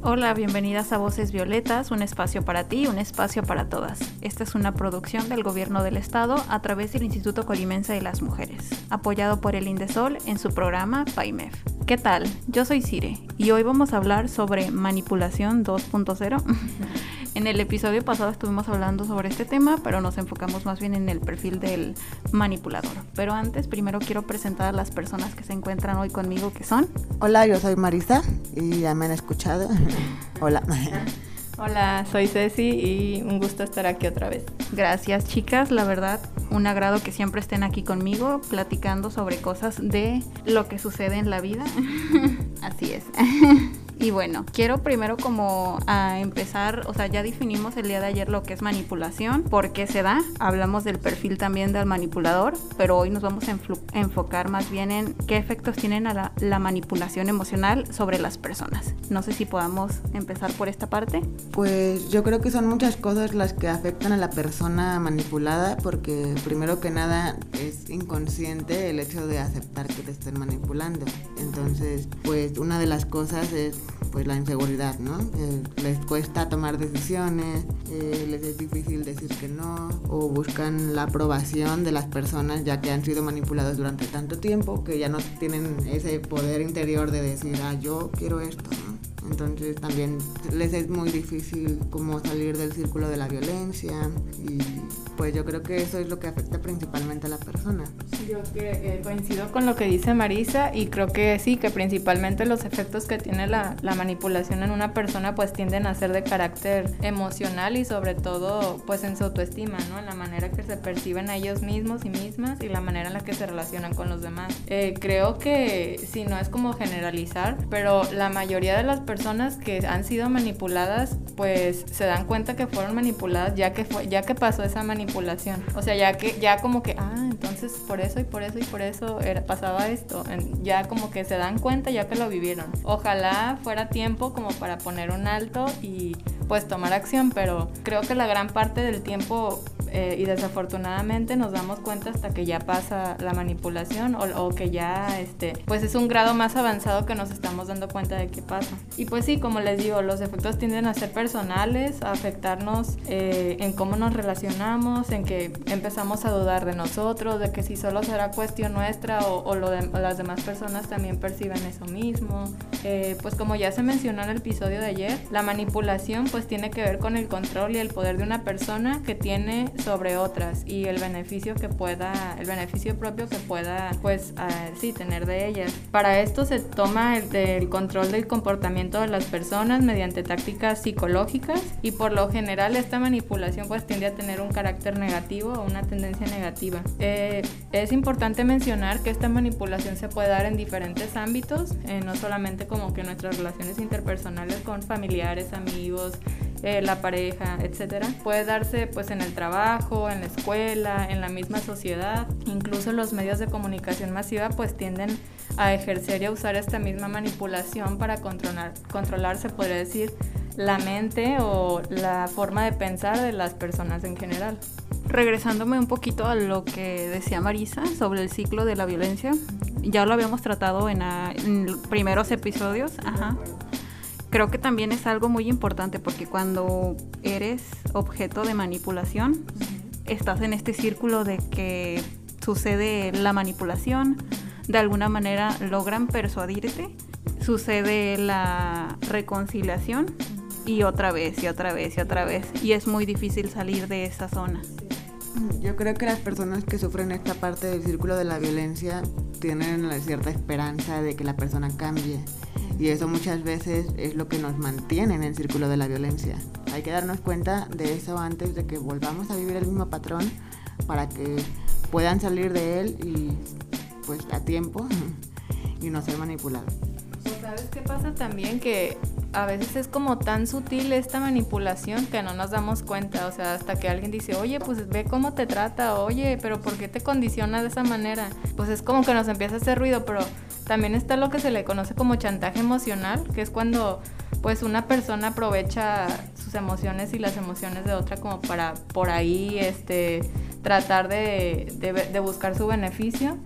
Hola, bienvenidas a Voces Violetas, un espacio para ti, un espacio para todas. Esta es una producción del Gobierno del Estado a través del Instituto Colimense de las Mujeres, apoyado por el Indesol en su programa PAIMEF. ¿Qué tal? Yo soy Cire y hoy vamos a hablar sobre manipulación 2.0. En el episodio pasado estuvimos hablando sobre este tema, pero nos enfocamos más bien en el perfil del manipulador. Pero antes, primero quiero presentar a las personas que se encuentran hoy conmigo, que son. Hola, yo soy Marisa y ya me han escuchado. Hola. Hola, soy Ceci y un gusto estar aquí otra vez. Gracias chicas, la verdad, un agrado que siempre estén aquí conmigo platicando sobre cosas de lo que sucede en la vida. Así es. Y bueno, quiero primero como a empezar, o sea, ya definimos el día de ayer lo que es manipulación, por qué se da, hablamos del perfil también del manipulador, pero hoy nos vamos a enfocar más bien en qué efectos tienen la, manipulación emocional sobre las personas. No sé si podamos empezar por esta parte. Pues yo creo que son muchas cosas las que afectan a la persona manipulada, porque primero que nada es inconsciente el hecho de aceptar que te estén manipulando. Entonces, pues una de las cosas es pues la inseguridad, ¿no? Eh, les cuesta tomar decisiones, eh, les es difícil decir que no, o buscan la aprobación de las personas ya que han sido manipulados durante tanto tiempo que ya no tienen ese poder interior de decir, ah, yo quiero esto, ¿no? Entonces también les es muy difícil como salir del círculo de la violencia y pues yo creo que eso es lo que afecta principalmente a la persona. Yo eh, coincido con lo que dice Marisa y creo que sí, que principalmente los efectos que tiene la, la, manipulación en una persona pues tienden a ser de carácter emocional y sobre todo pues en su autoestima, ¿no? En la manera que se perciben a ellos mismos y mismas y la manera en la que se relacionan con los demás. Eh, creo que si no es como generalizar, pero la mayoría de las personas que han sido manipuladas pues se dan cuenta que fueron manipuladas ya que, fue, ya que pasó esa manipulación. O sea, ya que ya como que, ah, entonces por eso y por eso y por eso era, pasaba esto. Ya como que se dan cuenta ya que lo vivieron. Ojalá fuera tiempo como para poner un alto y pues tomar acción, pero creo que la gran parte del tiempo eh, y desafortunadamente nos damos cuenta hasta que ya pasa la manipulación o, que ya este pues es un grado más avanzado que nos estamos dando cuenta de qué pasa. Y pues sí como les digo los efectos tienden a ser personales a afectarnos eh, en cómo nos relacionamos en que empezamos a dudar de nosotros de que si solo será cuestión nuestra o, lo de, las demás personas también perciben eso mismo. Eh, pues como ya se mencionó en el episodio de ayer la manipulación pues tiene que ver con el control y el poder de una persona que tiene sobre otras y el beneficio que pueda, el beneficio propio que pueda, pues, uh, sí, tener de ellas. Para esto se toma el, el, control del comportamiento de las personas mediante tácticas psicológicas y por lo general esta manipulación pues tiende a tener un carácter negativo o una tendencia negativa. Eh, es importante mencionar que esta manipulación se puede dar en diferentes ámbitos, eh, no solamente como que nuestras relaciones interpersonales con familiares, amigos, eh, la pareja, etcétera, puede darse pues en el trabajo, en la escuela, en la misma sociedad, incluso los medios de comunicación masiva pues tienden a ejercer y a usar esta misma manipulación para controlar, controlar se podría decir, la mente o la forma de pensar de las personas en general. Regresándome un poquito a lo que decía Marisa sobre el ciclo de la violencia, ya lo habíamos tratado en, en primeros episodios. Ajá creo que también es algo muy importante porque cuando eres objeto de manipulación, estás en este círculo de que sucede la manipulación, de alguna manera logran persuadirte, sucede la reconciliación y otra vez y otra vez y otra vez. Y es muy difícil salir de esa zona. Yo creo que las personas que sufren esta parte del círculo de la violencia tienen cierta esperanza de que la persona cambie y eso muchas veces es lo que nos mantiene en el círculo de la violencia. Hay que darnos cuenta de eso antes de que volvamos a vivir el mismo patrón para que puedan salir de él y pues a tiempo y no ser manipulados. ¿Sabes qué pasa también? Que a veces es como tan sutil esta manipulación que no nos damos cuenta, o sea, hasta que alguien dice, oye, pues ve cómo te trata, oye, pero ¿por qué te condiciona de esa manera? Pues es como que nos empieza a hacer ruido, pero también está lo que se le conoce como chantaje emocional, que es cuando pues una persona aprovecha sus emociones y las emociones de otra como para por ahí este tratar de, de buscar su beneficio.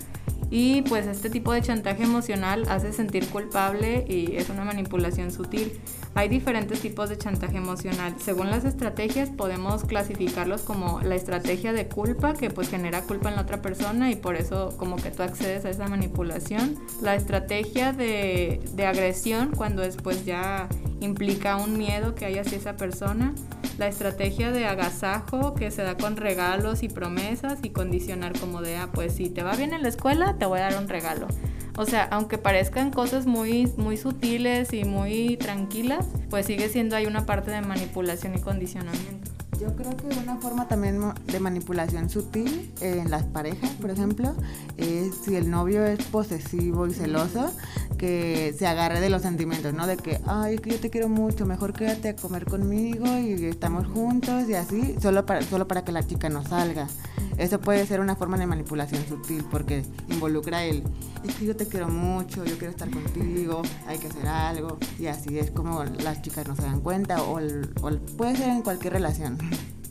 Y pues este tipo de chantaje emocional hace sentir culpable y es una manipulación sutil. Hay diferentes tipos de chantaje emocional. Según las estrategias podemos clasificarlos como la estrategia de culpa, que pues genera culpa en la otra persona y por eso como que tú accedes a esa manipulación. La estrategia de, agresión, cuando después ya implica un miedo que hay hacia esa persona. La estrategia de agasajo, que se da con regalos y promesas y condicionar como de, ah, pues si te va bien en la escuela, te voy a dar un regalo. O sea, aunque parezcan cosas muy, muy sutiles y muy tranquilas, pues sigue siendo ahí una parte de manipulación y condicionamiento. Yo creo que una forma también de manipulación sutil en las parejas, por ejemplo, es si el novio es posesivo y celoso, que se agarre de los sentimientos, ¿no? De que, ay, es que yo te quiero mucho, mejor quédate a comer conmigo y estamos juntos y así, solo para, solo para que la chica no salga. Eso puede ser una forma de manipulación sutil porque involucra el, es que yo te quiero mucho, yo quiero estar contigo, hay que hacer algo y así es como las chicas no se dan cuenta o, o puede ser en cualquier relación.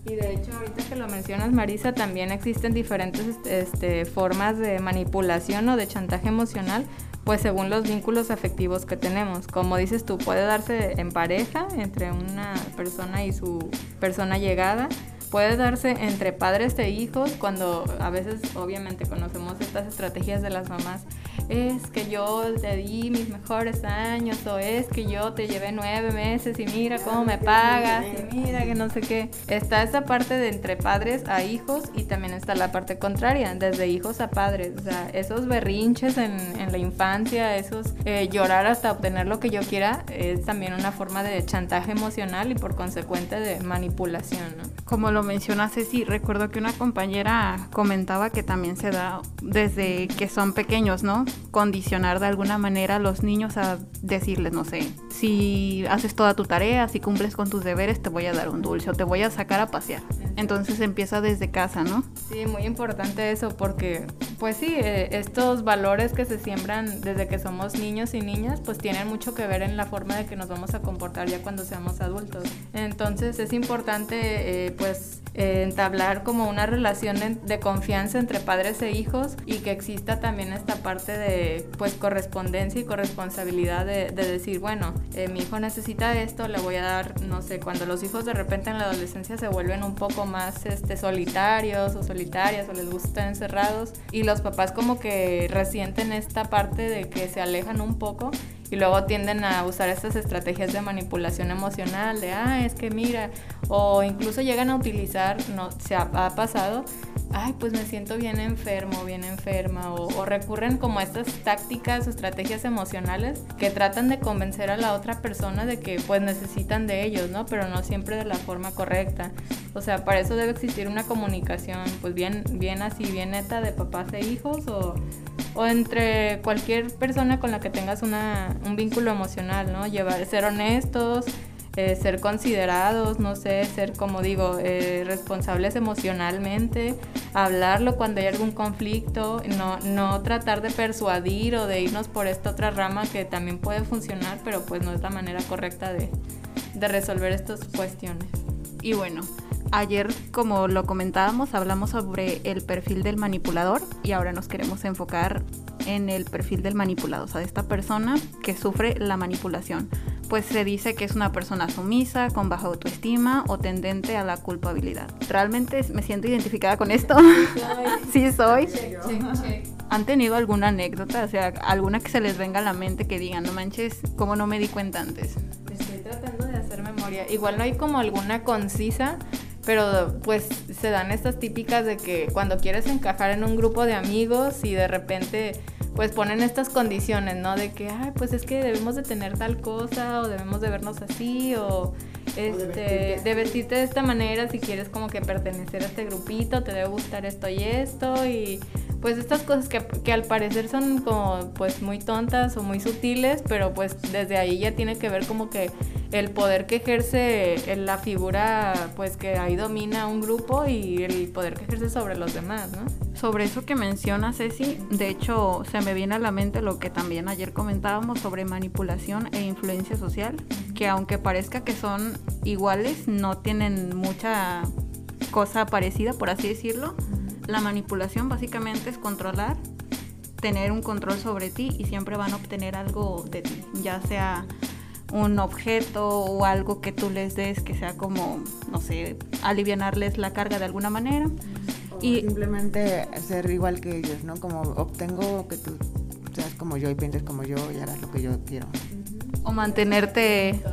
Y de hecho, ahorita que lo mencionas, Marisa, también existen diferentes este, formas de manipulación o de chantaje emocional, pues según los vínculos afectivos que tenemos. Como dices tú, puede darse en pareja, entre una persona y su persona llegada, puede darse entre padres e hijos, cuando a veces obviamente conocemos estas estrategias de las mamás es que yo te di mis mejores años o es que yo te llevé nueve meses y mira cómo me pagas y mira que no sé qué. Está esa parte de entre padres a hijos y también está la parte contraria, desde hijos a padres. O sea, esos berrinches en, en la infancia, esos eh, llorar hasta obtener lo que yo quiera, es también una forma de chantaje emocional y por consecuente de manipulación. ¿no? Como lo menciona Ceci, recuerdo que una compañera comentaba que también se da desde que son pequeños, ¿no? Condicionar de alguna manera a los niños a decirles, no sé, si haces toda tu tarea, si cumples con tus deberes, te voy a dar un dulce o te voy a sacar a pasear. Entonces empieza desde casa, ¿no? Sí, muy importante eso porque, pues sí, eh, estos valores que se siembran desde que somos niños y niñas, pues tienen mucho que ver en la forma de que nos vamos a comportar ya cuando seamos adultos. Entonces es importante, eh, pues, eh, entablar como una relación de confianza entre padres e hijos y que exista también esta parte de, pues, correspondencia y corresponsabilidad de, de decir, bueno, mi hijo necesita esto, le voy a dar, no sé, cuando los hijos de repente en la adolescencia se vuelven un poco más este, solitarios o solitarias o les gusta estar encerrados y los papás como que resienten esta parte de que se alejan un poco y luego tienden a usar estas estrategias de manipulación emocional de, ah, es que mira, o incluso llegan a utilizar, no, se ha, pasado, ay, pues me siento bien enfermo, bien enferma, o, recurren como estas tácticas estrategias emocionales que tratan de convencer a la otra persona de que pues necesitan de ellos, ¿no? Pero no siempre de la forma correcta. O sea, para eso debe existir una comunicación, pues bien, bien así, bien neta de papás e hijos, o o entre cualquier persona con la que tengas una, un vínculo emocional, ¿no? Llevar, ser honestos, eh, ser considerados, no sé, ser, como digo, eh, responsables emocionalmente, hablarlo cuando hay algún conflicto, no, no tratar de persuadir o de irnos por esta otra rama que también puede funcionar, pero pues no es la manera correcta de, de resolver estas cuestiones. Y bueno, Ayer, como lo comentábamos, hablamos sobre el perfil del manipulador y ahora nos queremos enfocar en el perfil del manipulado, o sea, de esta persona que sufre la manipulación. Pues se dice que es una persona sumisa, con baja autoestima o tendente a la culpabilidad. ¿Realmente me siento identificada con esto? sí soy. ¿Han tenido alguna anécdota? O sea, alguna que se les venga a la mente que digan, no manches, ¿cómo no me di cuenta antes? Estoy tratando de hacer memoria. Igual no hay como alguna concisa, pero pues se dan estas típicas de que cuando quieres encajar en un grupo de amigos y de repente pues ponen estas condiciones, ¿no? De que, ay, pues es que debemos de tener tal cosa o debemos de vernos así o este, de vestirte de esta manera si quieres como que pertenecer a este grupito, te debe gustar esto y esto y pues estas cosas que, que, al parecer son como pues muy tontas o muy sutiles, pero pues desde ahí ya tiene que ver como que el poder que ejerce la figura pues que ahí domina un grupo y el poder que ejerce sobre los demás, ¿no? Sobre eso que menciona Ceci, de hecho se me viene a la mente lo que también ayer comentábamos sobre manipulación e influencia social, que aunque parezca que son iguales, no tienen mucha cosa parecida, por así decirlo. La manipulación básicamente es controlar, tener un control sobre ti y siempre van a obtener algo de ti, ya sea un objeto o algo que tú les des que sea como, no sé, alivianarles la carga de alguna manera. y simplemente ser igual que ellos, ¿no? Como obtengo que tú seas como yo y pienses como yo y harás lo que yo quiero. O mantenerte...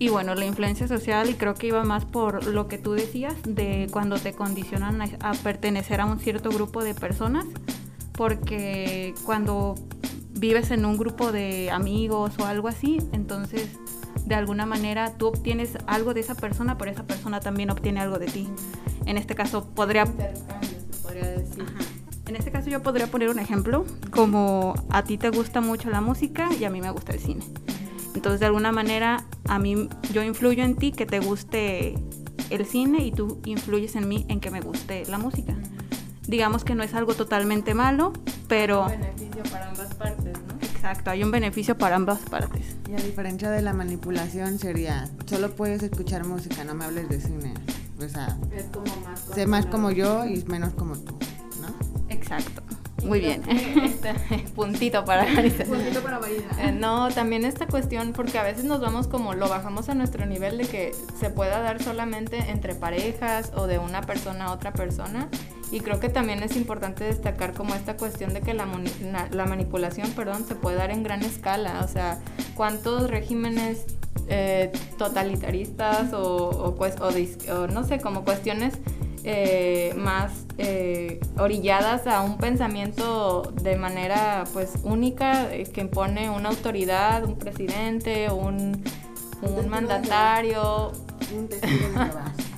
Y bueno, la influencia social, y creo que iba más por lo que tú decías, de cuando te condicionan a, pertenecer a un cierto grupo de personas, porque cuando vives en un grupo de amigos o algo así, entonces de alguna manera tú obtienes algo de esa persona, pero esa persona también obtiene algo de ti. En este caso podría... En este caso yo podría poner un ejemplo, como a ti te gusta mucho la música y a mí me gusta el cine. Entonces, de alguna manera, a mí, yo influyo en ti que te guste el cine y tú influyes en mí en que me guste la música. Digamos que no es algo totalmente malo, pero... Un beneficio para ambas partes, ¿no? Exacto, hay un beneficio para ambas partes. Y a diferencia de la manipulación sería, solo puedes escuchar música, no me hables de cine. O sea, es como más... Sé más como yo y menos como tú, ¿no? Exacto. Muy bien. Este, puntito para Marisa. Puntito para eh, no, también esta cuestión, porque a veces nos vamos como, lo bajamos a nuestro nivel de que se pueda dar solamente entre parejas o de una persona a otra persona. Y creo que también es importante destacar como esta cuestión de que la, la manipulación, perdón, se puede dar en gran escala. O sea, cuántos regímenes eh, totalitaristas o, pues, o no sé, como cuestiones eh, más eh, orilladas a un pensamiento de manera pues única eh, que impone una autoridad, un presidente, un, un mandatario.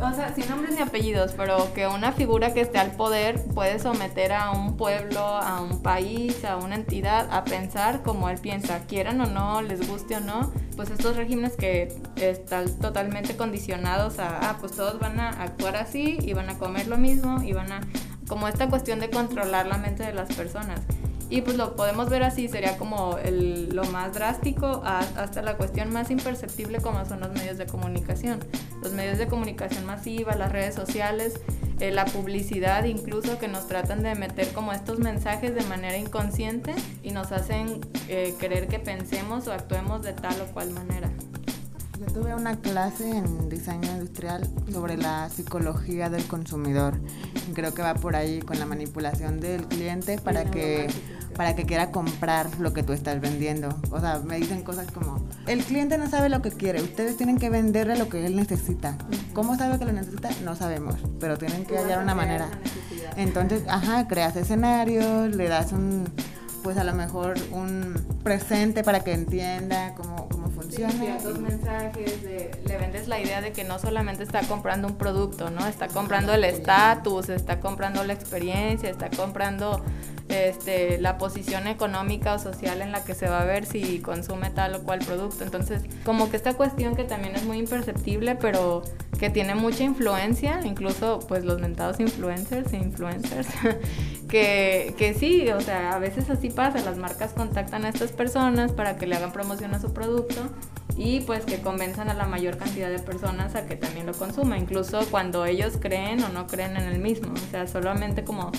o sea, sin nombres ni apellidos, pero que una figura que esté al poder puede someter a un pueblo, a un país, a una entidad a pensar como él piensa, quieran o no, les guste o no, pues estos regímenes que están totalmente condicionados a, ah, pues todos van a actuar así y van a comer lo mismo y van a, como esta cuestión de controlar la mente de las personas. Y pues lo podemos ver así, sería como el, lo más drástico hasta la cuestión más imperceptible como son los medios de comunicación. Los medios de comunicación masiva, las redes sociales, eh, la publicidad incluso que nos tratan de meter como estos mensajes de manera inconsciente y nos hacen eh, querer que pensemos o actuemos de tal o cual manera. Yo tuve una clase en diseño industrial sobre la psicología del consumidor. Creo que va por ahí con la manipulación del cliente para que para que quiera comprar lo que tú estás vendiendo. O sea, me dicen cosas como, el cliente no sabe lo que quiere, ustedes tienen que venderle lo que él necesita. ¿Cómo sabe que lo necesita? No sabemos, pero tienen que hallar una manera. Entonces, ajá, creas escenarios, le das un, pues a lo mejor un presente para que entienda cómo, cómo le vendes la idea de que no solamente está comprando un producto, ¿no? Está comprando el estatus, está comprando la experiencia, está comprando este, la posición económica o social en la que se va a ver si consume tal o cual producto. Entonces, como que esta cuestión que también es muy imperceptible, pero que tiene mucha influencia, incluso pues los mentados influencers e influencers, que, que sí, o sea, a veces así pasa, las marcas contactan a estas personas para que le hagan promoción a su producto y pues que convenzan a la mayor cantidad de personas a que también lo consuma, incluso cuando ellos creen o no creen en el mismo, o sea, solamente como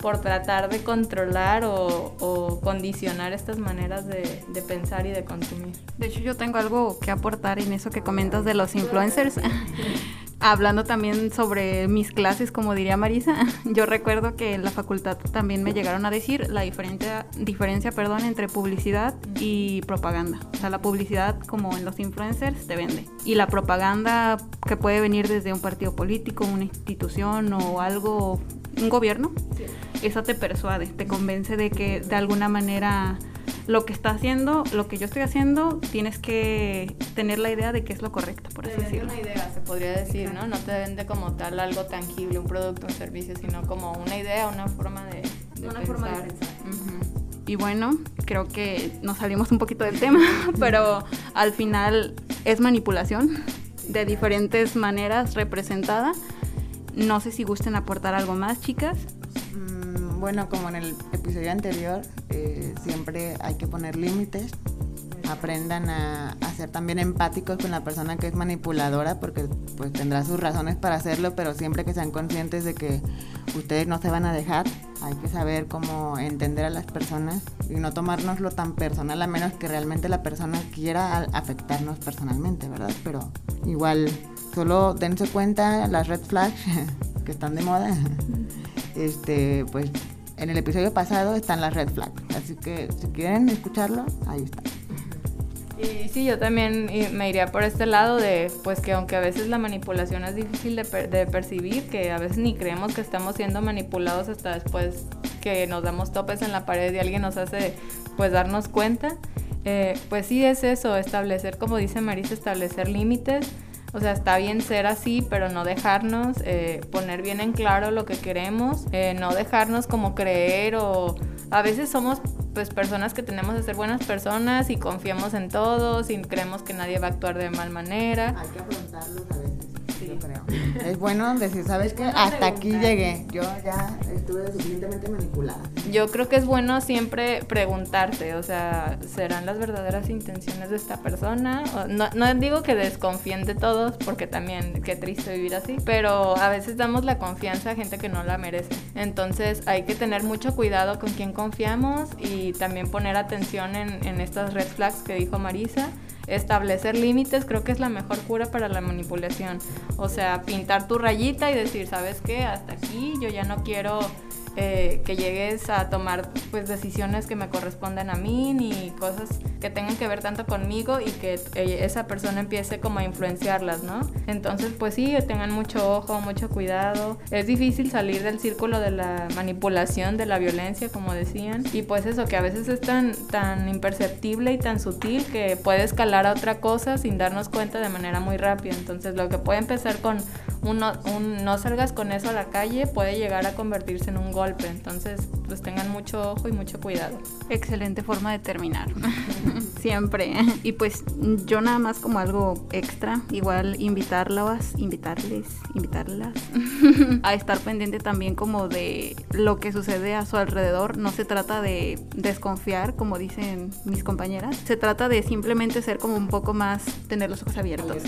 por tratar de controlar o, condicionar estas maneras de, de, pensar y de consumir. De hecho, yo tengo algo que aportar en eso que comentas de los influencers. Hablando también sobre mis clases, como diría Marisa, yo recuerdo que en la facultad también me llegaron a decir la diferencia, diferencia perdón, entre publicidad y propaganda. O sea, la publicidad, como en los influencers, te vende. Y la propaganda que puede venir desde un partido político, una institución o algo, un gobierno, esa te persuade, te convence de que de alguna manera lo que está haciendo, lo que yo estoy haciendo, tienes que tener la idea de que es lo correcto, por así decirlo. una idea, se podría decir, ¿no? No te vende como tal algo tangible, un producto, un servicio, sino como una idea, una forma de, una Forma de pensar. Y bueno, creo que nos salimos un poquito del tema, pero al final es manipulación de diferentes maneras representada. No sé si gusten aportar algo más, chicas. Bueno, como en el episodio anterior, eh, siempre hay que poner límites. Aprendan a, a, ser también empáticos con la persona que es manipuladora, porque pues tendrá sus razones para hacerlo, pero siempre que sean conscientes de que ustedes no se van a dejar, hay que saber cómo entender a las personas y no tomárnoslo tan personal, a menos que realmente la persona quiera afectarnos personalmente, ¿verdad? Pero igual, solo dense cuenta las red flags que están de moda. Este, pues en el episodio pasado están las red flags, así que si quieren escucharlo, ahí está. Y sí, yo también me iría por este lado de, pues que aunque a veces la manipulación es difícil de, percibir, que a veces ni creemos que estamos siendo manipulados hasta después que nos damos topes en la pared y alguien nos hace, pues, darnos cuenta. Eh, pues sí es eso, establecer, como dice Marisa, establecer límites. O sea, está bien ser así, pero no dejarnos, eh, poner bien en claro lo que queremos, eh, no dejarnos como creer o a veces somos pues personas que tenemos que ser buenas personas y confiamos en todos y creemos que nadie va a actuar de mal manera. Hay que afrontarlos a veces. Yo creo. Es bueno decir, ¿sabes qué? Hasta aquí llegué. Yo ya estuve suficientemente manipulada. Yo creo que es bueno siempre preguntarte, o sea, ¿serán las verdaderas intenciones de esta persona? No, no digo que desconfíen de todos, porque también qué triste vivir así, pero a veces damos la confianza a gente que no la merece. Entonces hay que tener mucho cuidado con quién confiamos y también poner atención en, en estas red flags que dijo Marisa establecer límites creo que es la mejor cura para la manipulación. O sea, pintar tu rayita y decir, ¿sabes qué? Hasta aquí yo ya no quiero eh, que llegues a tomar pues decisiones que me correspondan a mí ni cosas que tengan que ver tanto conmigo y que eh, esa persona empiece como a influenciarlas, ¿no? Entonces pues sí, tengan mucho ojo, mucho cuidado. Es difícil salir del círculo de la manipulación, de la violencia, como decían. Y pues eso, que a veces es tan, tan imperceptible y tan sutil que puede escalar a otra cosa sin darnos cuenta de manera muy rápida. Entonces lo que puede empezar con un no salgas con eso a la calle puede llegar a convertirse en un gol entonces, pues tengan mucho ojo y mucho cuidado. Excelente forma de terminar. Siempre. Y pues yo nada más como algo extra, igual invitarlas, invitarles, invitarlas a estar pendiente también como de lo que sucede a su alrededor. No se trata de desconfiar, como dicen mis compañeras. Se trata de simplemente ser como un poco más, tener los ojos abiertos.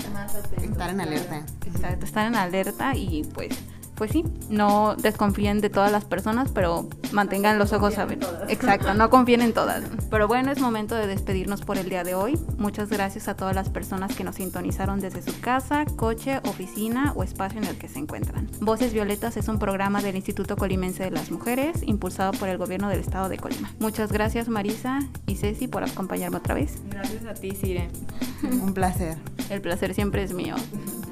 Estar en alerta. Exacto, estar en alerta y pues pues sí, no desconfíen de todas las personas, pero mantengan los ojos abiertos. Exacto, no confíen en todas. Pero bueno, es momento de despedirnos por el día de hoy. Muchas gracias a todas las personas que nos sintonizaron desde su casa, coche, oficina o espacio en el que se encuentran. Voces Violetas es un programa del Instituto Colimense de las Mujeres, impulsado por el gobierno del estado de Colima. Muchas gracias Marisa y Ceci por acompañarme otra vez. Gracias a ti, Sire. un placer. El placer siempre es mío.